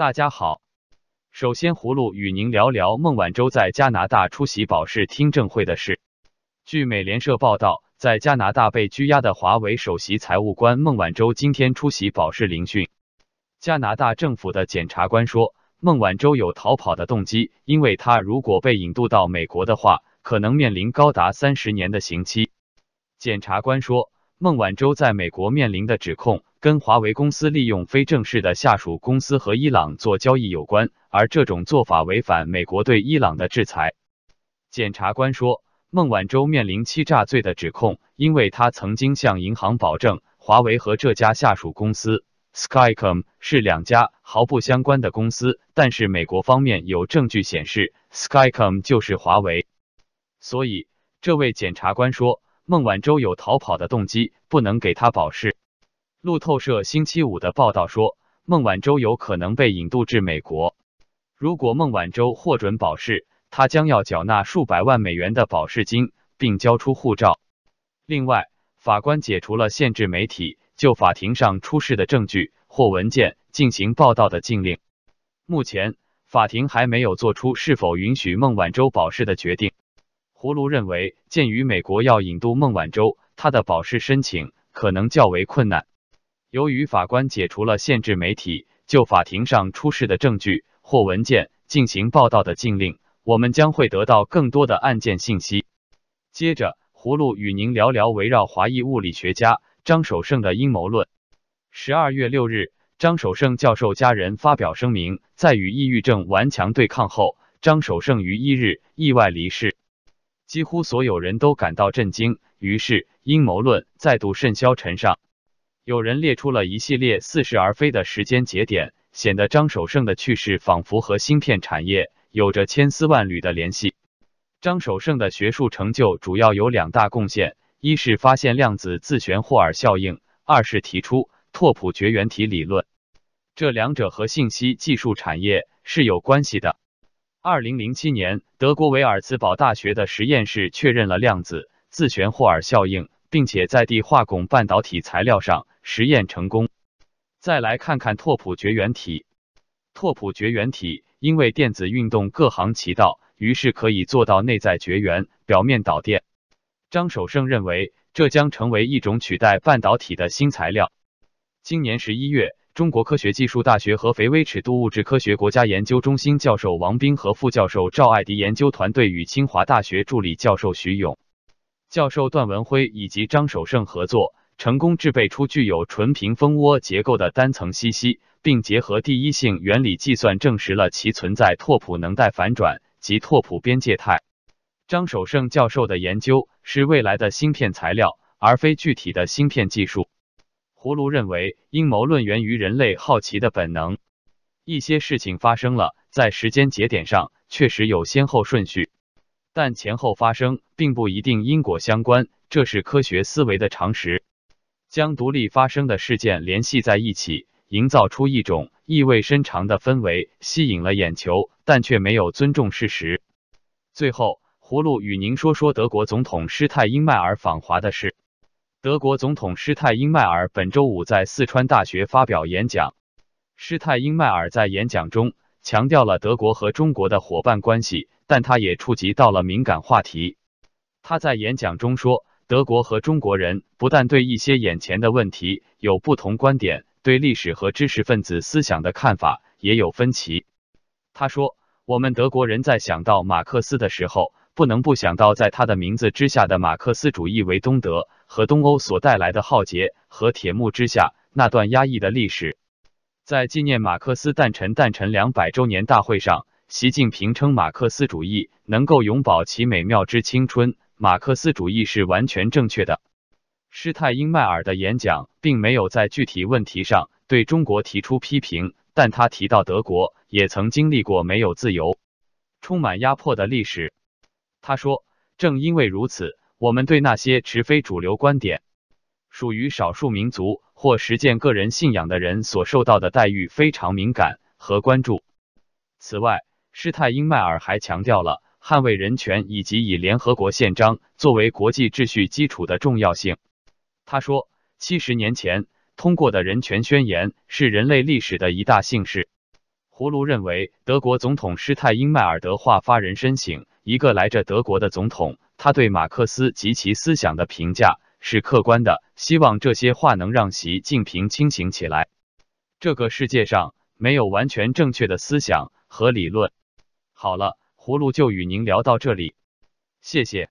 大家好，首先葫芦与您聊聊孟晚舟在加拿大出席保释听证会的事。据美联社报道，在加拿大被拘押的华为首席财务官孟晚舟今天出席保释聆讯。加拿大政府的检察官说，孟晚舟有逃跑的动机，因为他如果被引渡到美国的话，可能面临高达三十年的刑期。检察官说，孟晚舟在美国面临的指控跟华为公司利用非正式的下属公司和伊朗做交易有关，而这种做法违反美国对伊朗的制裁。检察官说，孟晚舟面临欺诈罪的指控，因为他曾经向银行保证，华为和这家下属公司 Skycom 是两家毫不相关的公司，但是美国方面有证据显示 Skycom 就是华为。所以，这位检察官说。孟晚舟有逃跑的动机，不能给他保释。路透社星期五的报道说，孟晚舟有可能被引渡至美国。如果孟晚舟获准保释，他将要缴纳数百万美元的保释金，并交出护照。另外，法官解除了限制媒体就法庭上出示的证据或文件进行报道的禁令。目前，法庭还没有做出是否允许孟晚舟保释的决定。葫芦认为，鉴于美国要引渡孟晚舟，他的保释申请可能较为困难。由于法官解除了限制媒体就法庭上出示的证据或文件进行报道的禁令，我们将会得到更多的案件信息。接着，葫芦与您聊聊围绕华裔物理学家张守胜的阴谋论。十二月六日，张守胜教授家人发表声明，在与抑郁症顽强对抗后，张守胜于一日意外离世。几乎所有人都感到震惊，于是阴谋论再度甚嚣尘上。有人列出了一系列似是而非的时间节点，显得张守胜的去世仿佛和芯片产业有着千丝万缕的联系。张守胜的学术成就主要有两大贡献：一是发现量子自旋霍尔效应，二是提出拓扑绝缘体理论。这两者和信息技术产业是有关系的。二零零七年，德国维尔茨堡大学的实验室确认了量子自旋霍尔效应，并且在地化汞半导体材料上实验成功。再来看看拓扑绝缘体。拓扑绝缘体因为电子运动各行其道，于是可以做到内在绝缘，表面导电。张守胜认为，这将成为一种取代半导体的新材料。今年十一月。中国科学技术大学合肥微尺度物质科学国家研究中心教授王斌和副教授赵爱迪研究团队与清华大学助理教授徐勇教授段文辉以及张守胜合作，成功制备出具有纯平蜂窝结构的单层吸吸，并结合第一性原理计算证实了其存在拓扑能带反转及拓扑边界态。张守胜教授的研究是未来的芯片材料，而非具体的芯片技术。葫芦认为，阴谋论源于人类好奇的本能。一些事情发生了，在时间节点上确实有先后顺序，但前后发生并不一定因果相关，这是科学思维的常识。将独立发生的事件联系在一起，营造出一种意味深长的氛围，吸引了眼球，但却没有尊重事实。最后，葫芦与您说说德国总统施泰因迈尔访华的事。德国总统施泰因迈尔本周五在四川大学发表演讲。施泰因迈尔在演讲中强调了德国和中国的伙伴关系，但他也触及到了敏感话题。他在演讲中说，德国和中国人不但对一些眼前的问题有不同观点，对历史和知识分子思想的看法也有分歧。他说，我们德国人在想到马克思的时候。不能不想到，在他的名字之下的马克思主义为东德和东欧所带来的浩劫和铁幕之下那段压抑的历史。在纪念马克思诞辰诞辰两百周年大会上，习近平称马克思主义能够永葆其美妙之青春。马克思主义是完全正确的。施泰因迈尔的演讲并没有在具体问题上对中国提出批评，但他提到德国也曾经历过没有自由、充满压迫的历史。他说：“正因为如此，我们对那些持非主流观点、属于少数民族或实践个人信仰的人所受到的待遇非常敏感和关注。”此外，施泰因迈尔还强调了捍卫人权以及以联合国宪章作为国际秩序基础的重要性。他说：“七十年前通过的人权宣言是人类历史的一大幸事。”葫芦认为，德国总统施泰因迈尔的话发人深省。一个来着德国的总统，他对马克思及其思想的评价是客观的。希望这些话能让习近平清醒起来。这个世界上没有完全正确的思想和理论。好了，葫芦就与您聊到这里，谢谢。